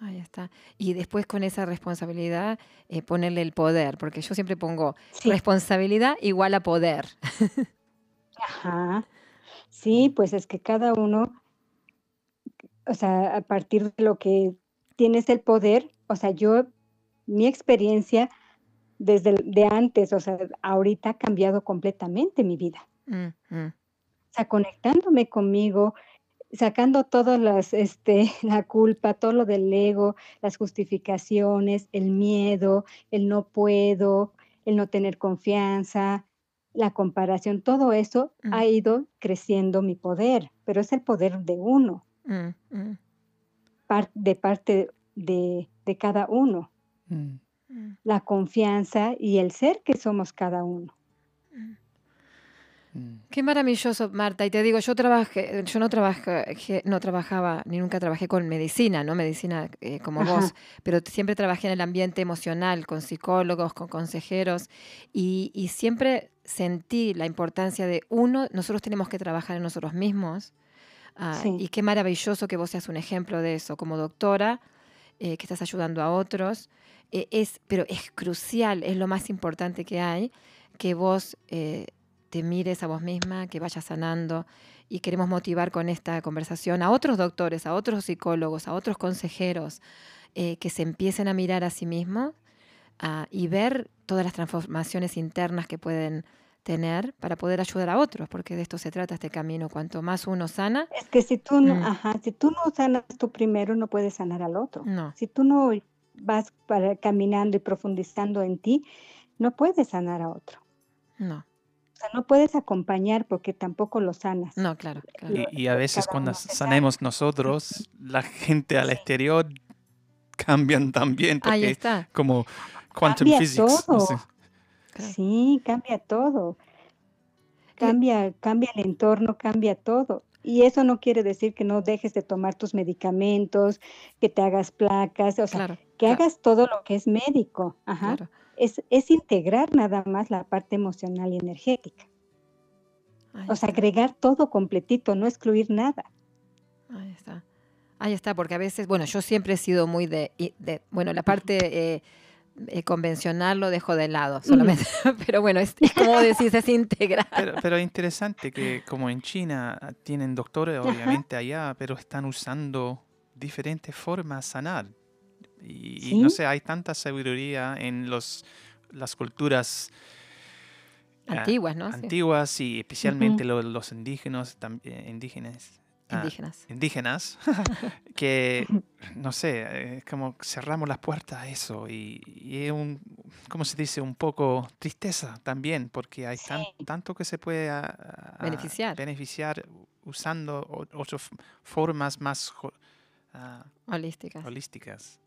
ahí está. Y después con esa responsabilidad eh, ponerle el poder, porque yo siempre pongo Sí, responsabilidad igual a poder. ajá. Sí, pues es que cada uno, o sea, a partir de lo que tienes el poder, o sea, yo, mi experiencia desde de antes, o sea, ahorita ha cambiado completamente mi vida. O sea, conectándome conmigo, sacando todas las, este, la culpa, todo lo del ego, las justificaciones, el miedo, el no puedo, el no tener confianza, la comparación, todo eso mm, ha ido creciendo mi poder, pero es el poder de uno, par- de parte de, de cada uno, Mm. mm, la confianza y el ser que somos cada uno. Mm. Qué maravilloso, Marta. Y te digo, yo trabajé, yo no trabajé, no trabajaba, ni nunca trabajé con medicina, ¿no? Medicina eh, como Ajá, vos, pero siempre trabajé en el ambiente emocional, con psicólogos, con consejeros, y, y siempre sentí la importancia de, uno, nosotros tenemos que trabajar en nosotros mismos, ah, y qué maravilloso que vos seas un ejemplo de eso, como doctora, eh, que estás ayudando a otros, eh, es, pero es crucial, es lo más importante que hay, que vos eh, te mires a vos misma, que vayas sanando y queremos motivar con esta conversación a otros doctores, a otros psicólogos, a otros consejeros, eh, que se empiecen a mirar a sí mismos ah, y ver todas las transformaciones internas que pueden tener para poder ayudar a otros, porque de esto se trata este camino. Cuanto más uno sana, Es que si tú no, mm, ajá, si tú no sanas tú primero, no puedes sanar al otro. no, Si tú no vas para, caminando y profundizando en ti, no puedes sanar a otro. no, sea, no puedes acompañar porque tampoco lo sanas. no, claro, claro. Y, y a veces cada cuando sanemos nosotros, la gente al Sí. exterior cambian también, Ahí porque está, como quantum Cambia physics, no sé. Sí, cambia todo. Eh, Cambia, cambia el entorno, cambia todo. Y eso no quiere decir que no dejes de tomar tus medicamentos, que te hagas placas, o sea, claro, que claro, hagas todo lo que es médico. Ajá. claro. Es, es integrar nada más la parte emocional y energética. Ahí O sea, está. agregar todo completito, no excluir nada. Ahí está. Ahí está, porque a veces, bueno, yo siempre he sido muy de, bueno, la parte eh, eh, convencional lo dejo de lado solamente, pero bueno, es, es como decís, es integral. Pero, pero interesante que como en China tienen doctores, obviamente allá, pero están usando diferentes formas de sanar. Y, y no sé, hay tanta sabiduría en los, las culturas ah, Antiguas, ¿no? Sí. antiguas y especialmente lo- los indígenas, tam- eh, indígenas, ah, Indígenas. indígenas, que, no sé, es como cerramos las puertas a eso y, y es un, ¿cómo se dice? Un poco tristeza también, porque hay tan- tanto que se puede ah, Beneficiar. beneficiar usando otras formas más ah, Holísticas. holísticas.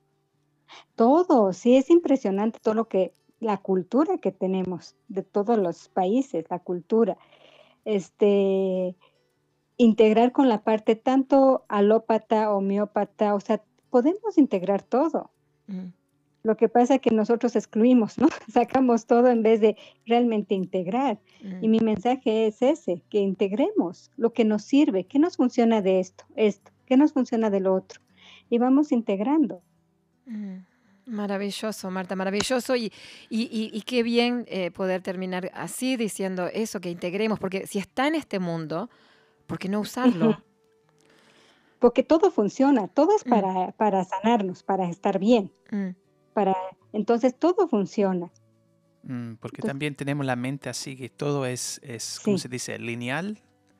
Todo, sí, es impresionante todo lo que, la cultura que tenemos de todos los países, la cultura. Este, integrar con la parte tanto alópata, homeópata, o sea, podemos integrar todo. Mm, Lo que pasa es que nosotros excluimos, ¿no? Sacamos todo en vez de realmente integrar. Y mm. mi mensaje es ese, que integremos lo que nos sirve, qué nos funciona de esto, esto, qué nos funciona del otro. Y vamos integrando. Mm, Maravilloso, Marta, maravilloso. Y, y, y- y qué bien eh, poder terminar así diciendo eso, que integremos, porque si está en este mundo, ¿por qué no usarlo? Porque todo funciona, todo es Mm. para, para sanarnos, para estar bien, Mm, para entonces todo funciona. Mm, porque Entonces- también tenemos la mente así que todo es, es ¿cómo Sí. se dice? Lineal.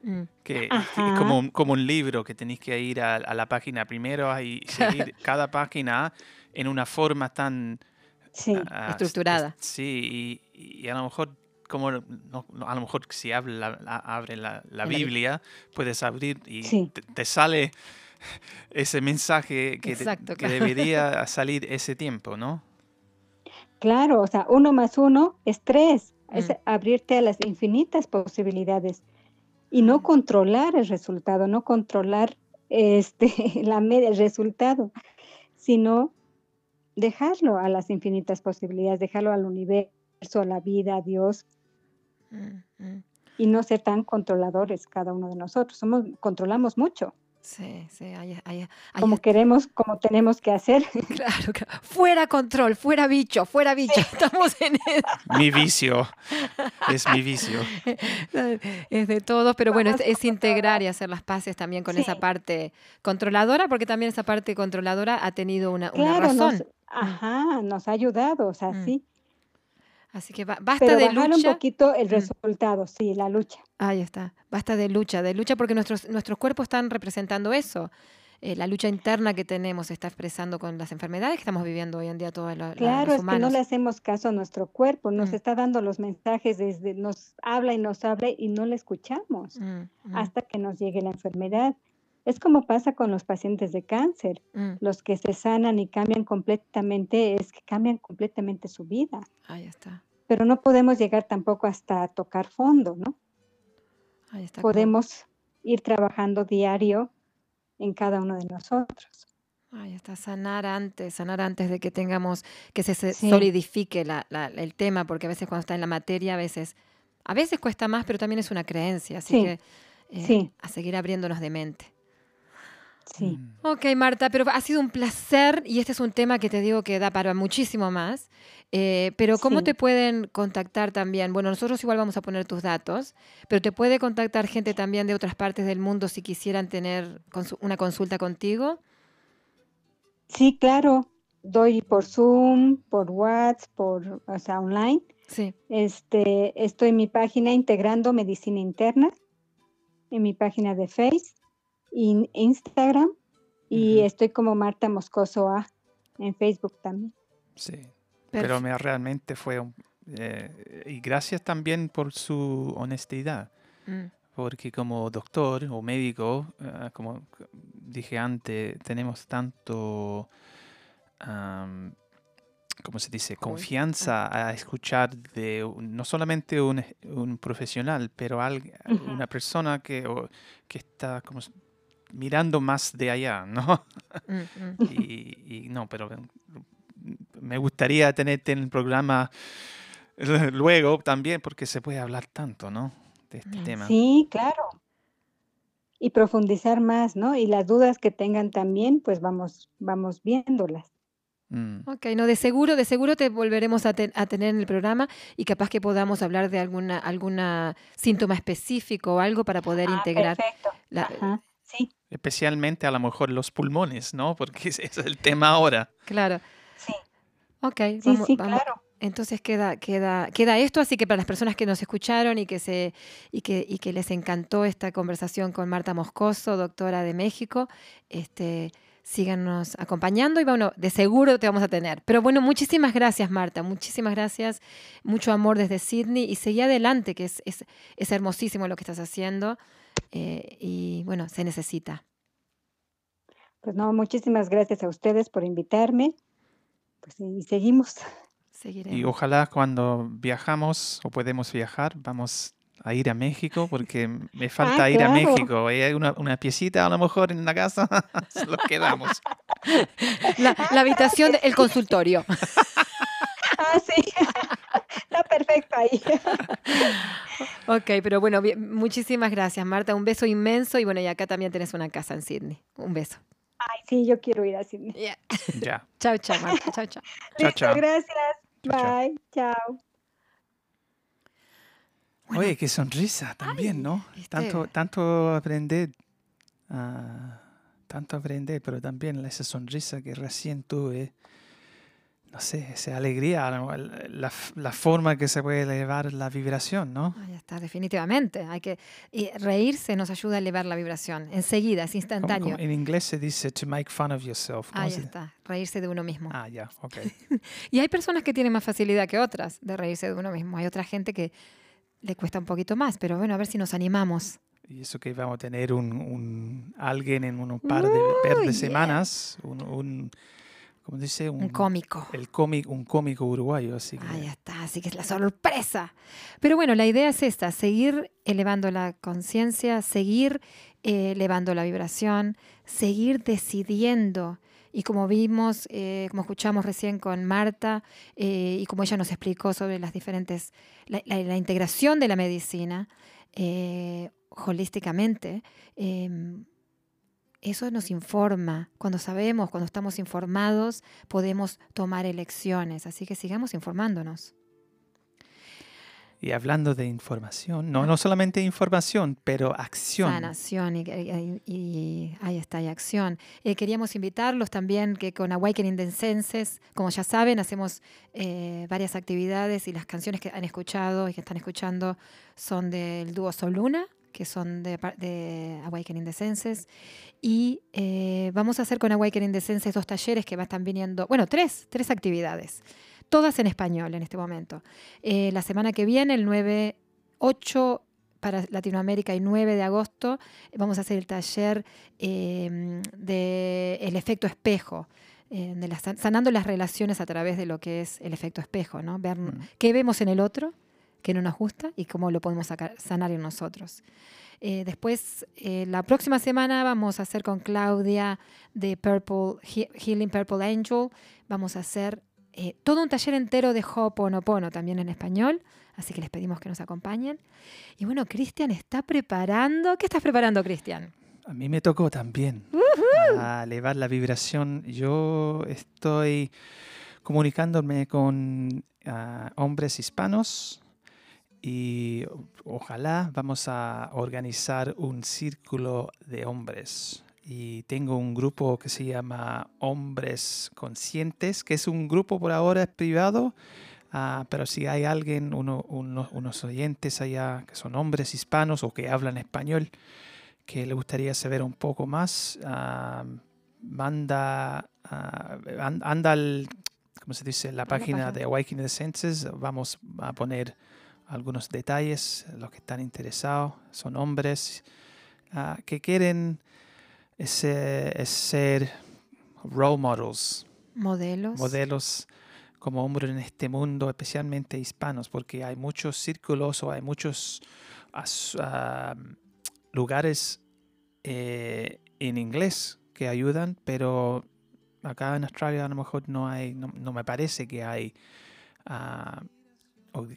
Mm. Que, Ajá. es como, un- como un libro que tenéis que ir a, a la página primero y seguir cada página en una forma tan Sí, ah, Estructurada. es- sí, y, y a lo mejor como no- a lo mejor si abre la, abre la, Biblia, puedes abrir y Sí. te, te sale ese mensaje que, te- Exacto, que claro. debería salir ese tiempo, ¿no? claro, o sea, uno más uno es tres, es Mm. abrirte a las infinitas posibilidades y no controlar el resultado, no controlar este, la media, el resultado, sino dejarlo a las infinitas posibilidades, dejarlo al universo, a la vida, a Dios, Mm, y no ser tan controladores cada uno de nosotros. Somos, controlamos mucho, Sí, sí, como queremos, como tenemos que hacer. claro, claro. Fuera control, fuera bicho, fuera bicho. Estamos en eso. Mi vicio, es mi vicio. Es de todos, pero bueno, es, integrar y hacer las paces también con esa parte controladora, porque también esa parte controladora ha tenido una, razón. nos, ajá, nos ha ayudado, o sea, Mm. sí. Así que ba- basta Pero de bajar un lucha. poquito el Mm. resultado, sí, la lucha. Ahí está, basta de lucha, de lucha porque nuestros, nuestros cuerpos están representando eso. Eh, la lucha interna que tenemos se está expresando con las enfermedades que estamos viviendo hoy en día todos lo- la- Claro, los es que no le hacemos caso a nuestro cuerpo, nos Mm. está dando los mensajes desde, nos habla y nos habla y no le escuchamos Mm, mm, hasta que nos llegue la enfermedad. Es como pasa con los pacientes de cáncer. mm. Los que se sanan y cambian completamente, es que cambian completamente su vida. Ahí está, Pero no podemos llegar tampoco hasta tocar fondo, ¿no? ahí está. Podemos ir trabajando diario en cada uno de nosotros. Ahí está, sanar antes, sanar antes de que tengamos, que se, se Sí. solidifique la- la- el tema, porque a veces cuando está en la materia, a veces, a veces cuesta más, pero también es una creencia, así Sí, que eh, sí. a seguir abriéndonos de mente. Sí. Mm. Ok, Marta, pero ha sido un placer y este es un tema que te digo que da para muchísimo más. Eh, pero ¿cómo Sí. te pueden contactar también? Bueno, nosotros igual vamos a poner tus datos, pero te puede contactar gente también de otras partes del mundo si quisieran tener consu- una consulta contigo. Sí, claro. Doy por Zoom, por WhatsApp, por, o sea, online. Sí. Este, estoy en mi página integrando medicina interna, en mi página de Face, y Instagram, y estoy como Marta Moscoso A en Facebook también. Sí. Pero me, realmente fue un... eh, y gracias también por su honestidad. Mm, Porque como doctor o médico, ah, como dije antes, tenemos tanto, am, ¿cómo se dice? Confianza a escuchar de un- no solamente un, profesional, pero al- una persona que, o- que está como mirando más de allá, ¿no? mm, mm. Y, y no, pero me gustaría tenerte en el programa luego también, porque se puede hablar tanto, ¿no? De este Mm, tema. Sí, claro. y profundizar más, ¿no? Y las dudas que tengan también, pues vamos, vamos viéndolas. Mm. Ok, no, de seguro, de seguro te volveremos a, ten- a tener en el programa y capaz que podamos hablar de alguna, alguna síntoma específico o algo para poder integrar. perfecto. la- Ajá, sí, Especialmente a lo mejor los pulmones, ¿no? Porque ese es el tema ahora. claro. sí, Ok, sí, vamos- sí, vamos- claro. Entonces queda, queda, queda esto, así que para las personas que nos escucharon y que se, y que, y que les encantó esta conversación con Marta Moscoso, doctora de México, este, síganos acompañando y bueno, de seguro te vamos a tener. Pero bueno, muchísimas gracias, Marta, muchísimas gracias, mucho amor desde Sydney y seguí adelante, que es, es, es hermosísimo lo que estás haciendo eh, y bueno, se necesita. Pues no, muchísimas gracias a ustedes por invitarme. Pues y seguimos. Seguiremos. Y ojalá cuando viajamos o podemos viajar, vamos a ir a México porque me falta Ah, ir a claro. México. Hay una, una piecita a lo mejor en la casa, se lo quedamos. La, la habitación, del consultorio. Ah, sí. Está perfecto ahí. Ok, pero bueno, bien, muchísimas gracias, Marta. Un beso inmenso y bueno, y acá también tenés una casa en Sydney. Un beso. Ay, sí, yo quiero ir a Sydney. Ya. Chao, chao, Marta. Chao, chao. Chao, Listo, chao. gracias. Chao. Bye. Chao. Bueno. Oye, qué sonrisa también, ¿no? Tanto, tanto aprender, ah, tanto aprender, pero también esa sonrisa que recién tuve, no sé, esa alegría, la, la- forma que se puede elevar la vibración, ¿no? Ah, ya está, definitivamente. Hay que y reírse nos ayuda a elevar la vibración. Enseguida, es ¿Cómo- instantáneo. cómo- en inglés se dice to make fun of yourself. ¿Cómo Ahí se- está, reírse de uno mismo. Ah, ya, ok. Y hay personas que tienen más facilidad que otras de reírse de uno mismo. Hay otra gente que le cuesta un poquito más, pero bueno, a ver si nos animamos. Y eso que vamos a tener un, un- alguien en un par de, par de Uh, yeah. semanas, un, un ¿cómo dice? Un cómico. El cómic, un cómico uruguayo, así que Ahí está, así que es la sorpresa. Pero bueno, la idea es esta, seguir elevando la conciencia, seguir eh, elevando la vibración, seguir decidiendo. Y como vimos, eh, como escuchamos recién con Marta, eh, y como ella nos explicó sobre las diferentes, la, la- la integración de la medicina holísticamente, eh, eso nos informa. Cuando sabemos, cuando estamos informados, podemos tomar elecciones. Así que sigamos informándonos. Y hablando de información, no, no solamente información, pero acción. Sanación y, y- y- ahí está, y acción. Eh, queríamos invitarlos también que con Awakening the Senses, como ya saben, hacemos eh, varias actividades y las canciones que han escuchado y que están escuchando son del dúo Soluna, que son de, de Awakening the Senses. Y eh, vamos a hacer con Awakening the Senses dos talleres que estar viniendo, bueno, tres, tres actividades, todas en español en este momento. Eh, la semana que viene, el 9, 8 para Latinoamérica y 9 de agosto, vamos a hacer el taller eh, de el efecto espejo. eh, de sanando las relaciones a través de lo que es el efecto espejo, ¿no? Ver Mm. qué vemos en el otro, que no nos gusta y cómo lo podemos sacar- sanar en nosotros. Eh, después, eh, la próxima semana vamos a hacer con Claudia de Purple, He- Healing Purple Angel. Vamos a hacer eh, todo un taller entero de Ho'oponopono también en español. Así que les pedimos que nos acompañen. Y bueno, Cristian está preparando. ¿Qué estás preparando, Cristian? A mí me tocó también a elevar la vibración. Yo estoy comunicándome con ah, hombres hispanos y ojalá vamos a organizar un círculo de hombres. Y tengo un grupo que se llama Hombres Conscientes, que es un grupo por ahora privado, ah, pero si hay alguien, uno- uno- unos oyentes allá que son hombres hispanos o que hablan español, que le gustaría saber un poco más, ah, manda, an- anda al, ¿cómo se dice? La la página página. de Awakening the Senses. Vamos a poner algunos detalles, los que están interesados, son hombres ah, que quieren ese- es ser role models, Modelos. modelos como hombres en este mundo, especialmente hispanos, porque hay muchos círculos o hay muchos ah, lugares eh, en inglés que ayudan, pero acá en Australia a lo mejor no hay, no, no me parece que hay ah,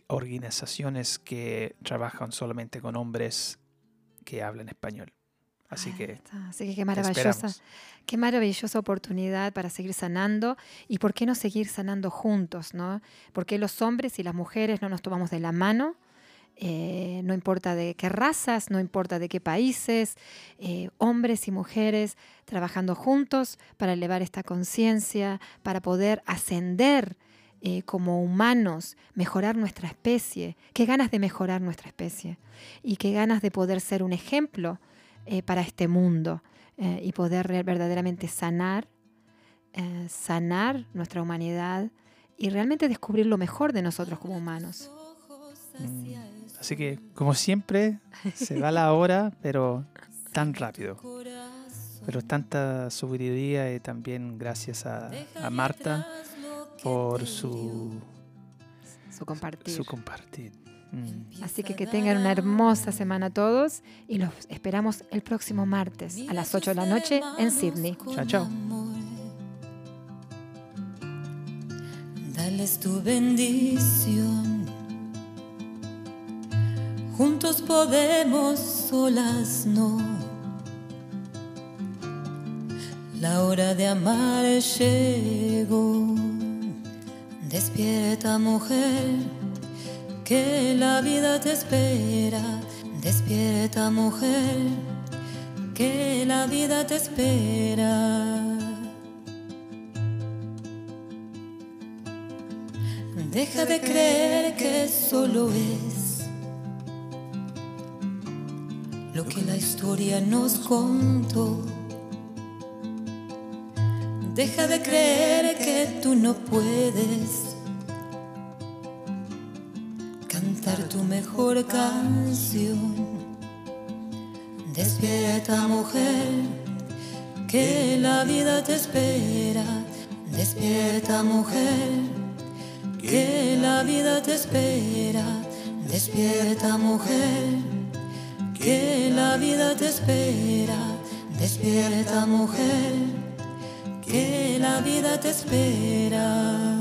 organizaciones que trabajan solamente con hombres que hablan español. Así Ahí que. Así que qué maravillosa, qué maravillosa oportunidad para seguir sanando y por qué no seguir sanando juntos, ¿no? Porque los hombres y las mujeres no nos tomamos de la mano, eh, no importa de qué razas, no importa de qué países, eh, hombres y mujeres trabajando juntos para elevar esta conciencia, para poder ascender eh, como humanos, mejorar nuestra especie. Qué ganas de mejorar nuestra especie y qué ganas de poder ser un ejemplo eh, para este mundo eh, y poder verdaderamente sanar, sanar nuestra humanidad y realmente descubrir lo mejor de nosotros como humanos. Mm, Así que, como siempre, se va la hora, pero tan rápido. Pero tanta sabiduría y también gracias a, a Marta por su, Su compartir. su compartir. Mm. Así que que tengan una hermosa semana todos y los esperamos el próximo martes a las 8 de la noche en Sydney. Chao, chao. Dales tu bendición. Juntos podemos, solas no. La hora de amar llegó. Despierta mujer, que la vida te espera. Despierta mujer, que la vida te espera. Deja de creer que solo es lo que la historia nos contó. Deja de creer que tú no puedes cantar tu mejor canción. Despierta mujer, que la vida te espera. Despierta mujer que la vida te espera. Despierta mujer, que la vida te espera. Despierta mujer, que la vida te espera.